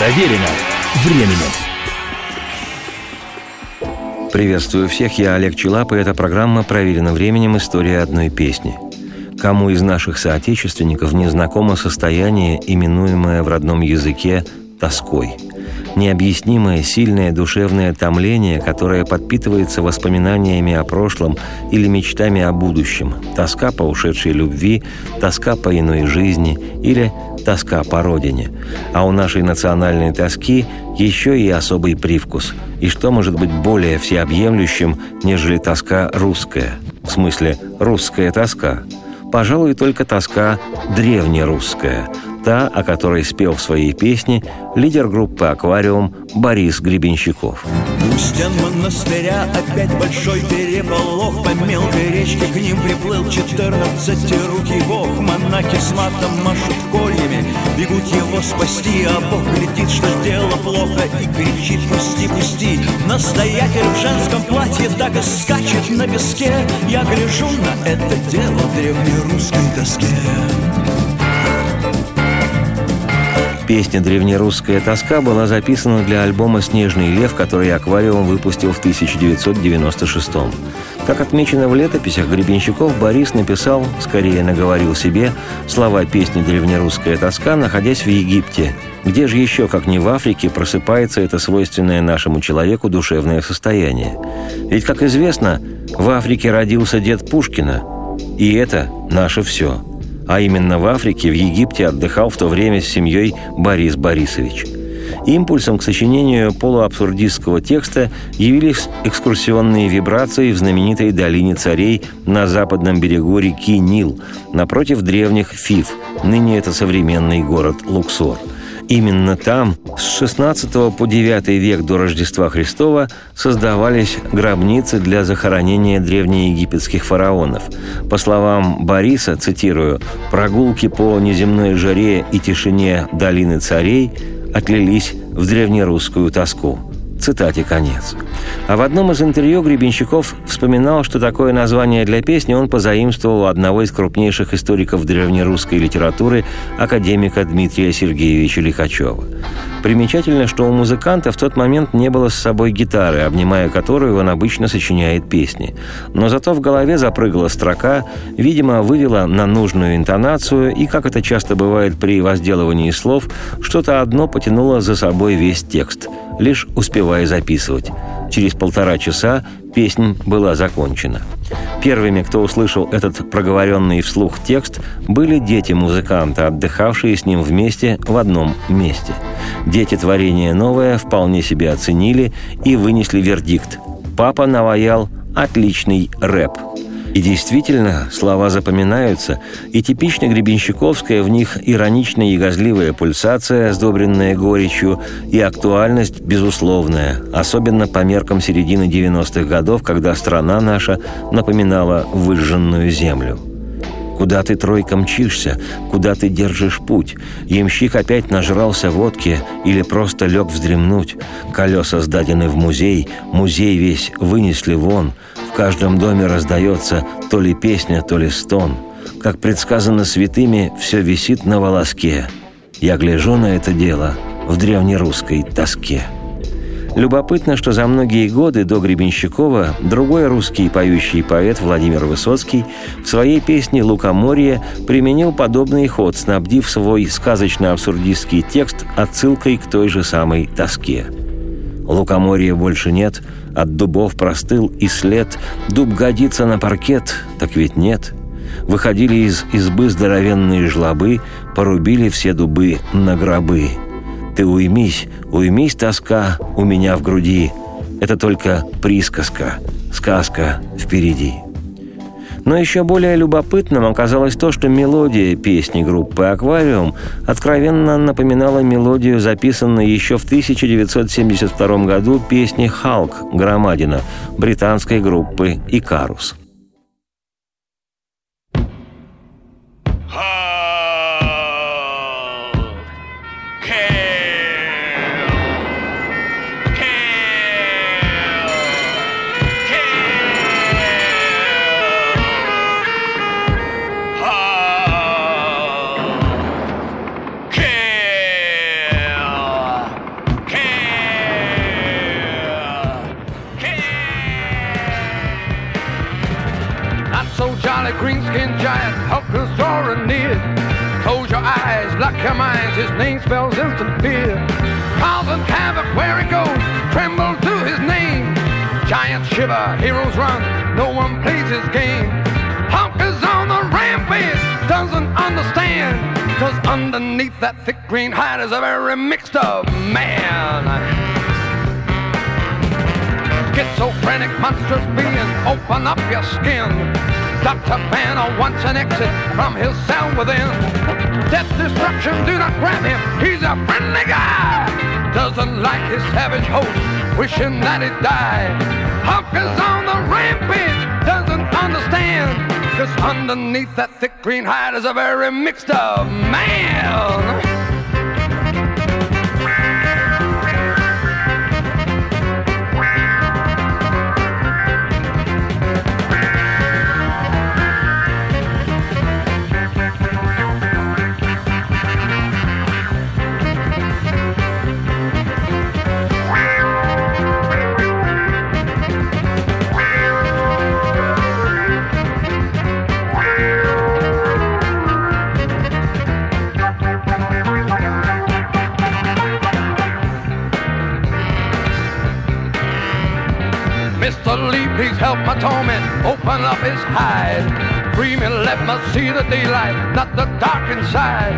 Проверено временем. Приветствую всех, я Олег Челап, и эта программа «Проверено временем. История одной песни». Кому из наших соотечественников не знакомо состояние, именуемое в родном языке «тоской»? необъяснимое сильное душевное томление, которое подпитывается воспоминаниями о прошлом или мечтами о будущем, тоска по ушедшей любви, тоска по иной жизни или тоска по родине. А у нашей национальной тоски еще и особый привкус. И что может быть более всеобъемлющим, нежели тоска русская? В смысле, русская тоска? Пожалуй, только тоска древнерусская – та, о которой спел в своей песне лидер группы «Аквариум» Борис Гребенщиков. У стен монастыря опять большой переполох. По мелкой речке к ним приплыл четырнадцатирукий бог. Монахи с матом машут кольями, бегут его спасти. А бог глядит, что дело плохо и кричит «Пусти, пусти!» Настоятель в женском платье так и скачет на песке. Я гляжу на это дело в древнерусской тоске Песня «Древнерусская тоска» была записана для альбома «Снежный лев», который «Аквариум» выпустил в 1996 -м. Как отмечено в летописях Гребенщиков, Борис написал, скорее наговорил себе, слова песни «Древнерусская тоска», находясь в Египте. Где же еще, как не в Африке, просыпается это свойственное нашему человеку душевное состояние? Ведь, как известно, в Африке родился дед Пушкина, и это наше все – а именно в Африке, в Египте отдыхал в то время с семьей Борис Борисович. Импульсом к сочинению полуабсурдистского текста явились экскурсионные вибрации в знаменитой долине царей на западном берегу реки Нил, напротив древних Фив, ныне это современный город Луксор – Именно там с 16 по 9 век до Рождества Христова создавались гробницы для захоронения древнеегипетских фараонов. По словам Бориса, цитирую, «прогулки по неземной жаре и тишине долины царей отлились в древнерусскую тоску». Цитате конец. А в одном из интервью Гребенщиков вспоминал, что такое название для песни он позаимствовал у одного из крупнейших историков древнерусской литературы, академика Дмитрия Сергеевича Лихачева. Примечательно, что у музыканта в тот момент не было с собой гитары, обнимая которую он обычно сочиняет песни. Но зато в голове запрыгала строка, видимо, вывела на нужную интонацию, и, как это часто бывает при возделывании слов, что-то одно потянуло за собой весь текст – лишь успевая записывать. Через полтора часа песня была закончена. Первыми, кто услышал этот проговоренный вслух текст, были дети музыканта, отдыхавшие с ним вместе в одном месте. Дети творения новое вполне себе оценили и вынесли вердикт. Папа наваял отличный рэп – и действительно, слова запоминаются, и типично гребенщиковская в них ироничная и газливая пульсация, сдобренная горечью, и актуальность безусловная, особенно по меркам середины 90-х годов, когда страна наша напоминала выжженную землю. Куда ты, тройка, мчишься? Куда ты держишь путь? Ямщик опять нажрался водки или просто лег вздремнуть? Колеса сдадены в музей, музей весь вынесли вон — каждом доме раздается то ли песня, то ли стон. Как предсказано святыми, все висит на волоске. Я гляжу на это дело в древнерусской тоске. Любопытно, что за многие годы до Гребенщикова другой русский поющий поэт Владимир Высоцкий в своей песне «Лукоморье» применил подобный ход, снабдив свой сказочно-абсурдистский текст отсылкой к той же самой тоске – Лукоморья больше нет, от дубов простыл и след. Дуб годится на паркет, так ведь нет. Выходили из избы здоровенные жлобы, порубили все дубы на гробы. Ты уймись, уймись, тоска у меня в груди. Это только присказка, сказка впереди. Но еще более любопытным оказалось то, что мелодия песни группы «Аквариум» откровенно напоминала мелодию, записанную еще в 1972 году песни «Халк» Громадина британской группы «Икарус». Green-skinned giant, Hulkers drawing near. Close your eyes, lock your minds, his name spells instant fear. Causing havoc where he goes, tremble to his name. Giants shiver, heroes run, no one plays his game. Hulk is on the rampage, doesn't understand. Cause underneath that thick green hide is a very mixed up man. Schizophrenic monstrous being, open up your skin. Dr. Banner wants an exit from his cell within. Death, destruction, do not grab him. He's a friendly guy. Doesn't like his savage host, wishing that he'd die. Hulk is on the rampage, doesn't understand. Cause underneath that thick green hide is a very mixed up man. please help my torment. Open up his hide. Free me, let me see the daylight, not the dark inside.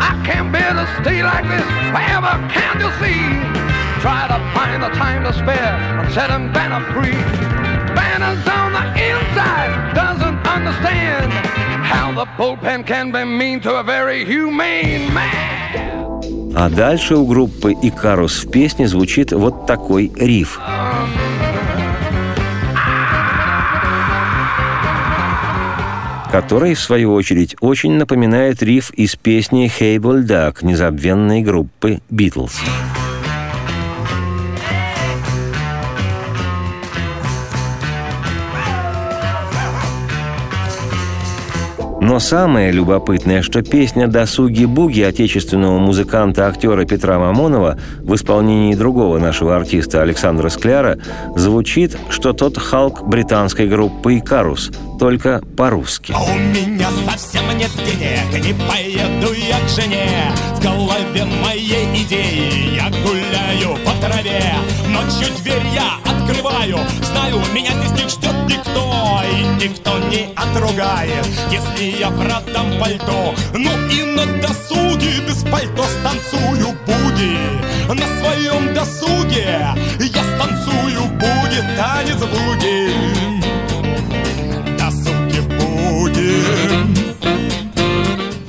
I can't bear to stay like this forever, can't you see? Try to find the time to spare and set him Banner free. Banner's on the inside, doesn't understand how the bullpen can be mean to a very humane man. А дальше у группы «Икарус» в песне звучит вот такой риф. который, в свою очередь, очень напоминает риф из песни «Хейбл Дак» незабвенной группы «Битлз». Но самое любопытное, что песня «Досуги-буги» отечественного музыканта-актера Петра Мамонова в исполнении другого нашего артиста Александра Скляра звучит, что тот Халк британской группы «Икарус», только по-русски. А у меня совсем нет денег, не поеду я к жене. В голове моей идеи я гуляю по траве. Ночью дверь я открываю, знаю, меня здесь не ждет никто, и никто не отругает, если я продам пальто. Ну и на досуге без пальто станцую буги. На своем досуге я станцую буги, танец буги.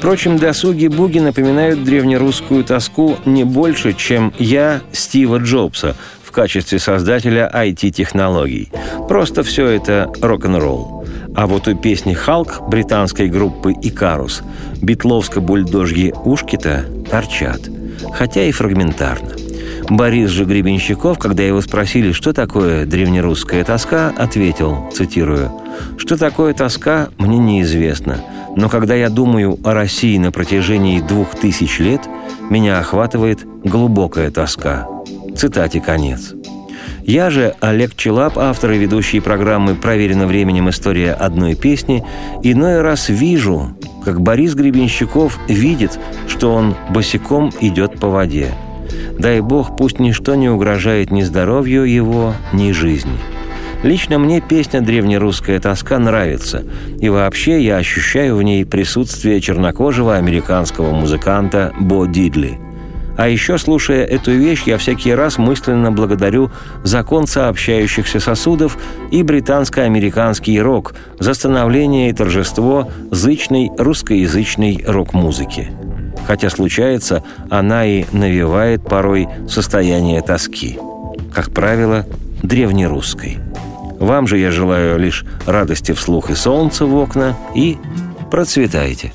Впрочем, досуги-буги напоминают древнерусскую тоску не больше, чем «Я» Стива Джобса в качестве создателя IT-технологий. Просто все это рок-н-ролл. А вот у песни «Халк» британской группы «Икарус» битловско-бульдожьи ушки-то торчат, хотя и фрагментарно. Борис же Гребенщиков, когда его спросили, что такое древнерусская тоска, ответил, цитирую, «Что такое тоска, мне неизвестно, но когда я думаю о России на протяжении двух тысяч лет, меня охватывает глубокая тоска». Цитате конец. Я же, Олег Челап, автор и ведущий программы «Проверено временем. История одной песни», иной раз вижу, как Борис Гребенщиков видит, что он босиком идет по воде – Дай Бог, пусть ничто не угрожает ни здоровью его, ни жизни. Лично мне песня «Древнерусская тоска» нравится, и вообще я ощущаю в ней присутствие чернокожего американского музыканта Бо Дидли. А еще, слушая эту вещь, я всякий раз мысленно благодарю закон сообщающихся сосудов и британско-американский рок за становление и торжество зычной русскоязычной рок-музыки хотя случается, она и навевает порой состояние тоски. Как правило, древнерусской. Вам же я желаю лишь радости вслух и солнца в окна, и процветайте.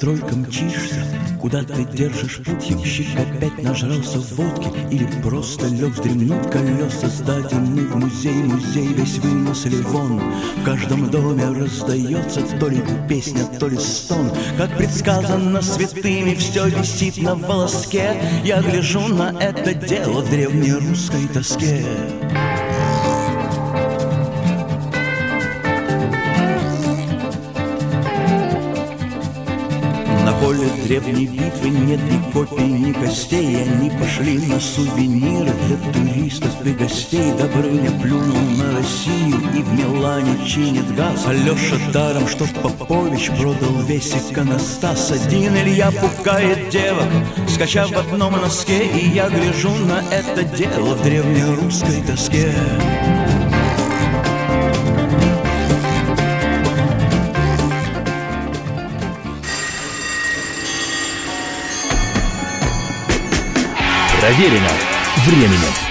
Тройка мчишься? Куда ты держишь путь? Ямщик опять нажрался водки Или просто лег вздремнуть колеса Сдаденный в музей, музей весь вынесли вон В каждом доме раздается то ли песня, то ли стон Как предсказано святыми, все висит на волоске Я гляжу на это дело в древнерусской тоске поле древней битвы нет ни копий, ни костей Они пошли на сувениры для туристов и гостей. Добрыня плюнул на Россию и в Милане чинит газ. Алеша даром, что Попович продал весь иконостас. Один Илья пукает девок, скачав в одном носке И я гляжу на это дело в древнерусской тоске Проверено временем.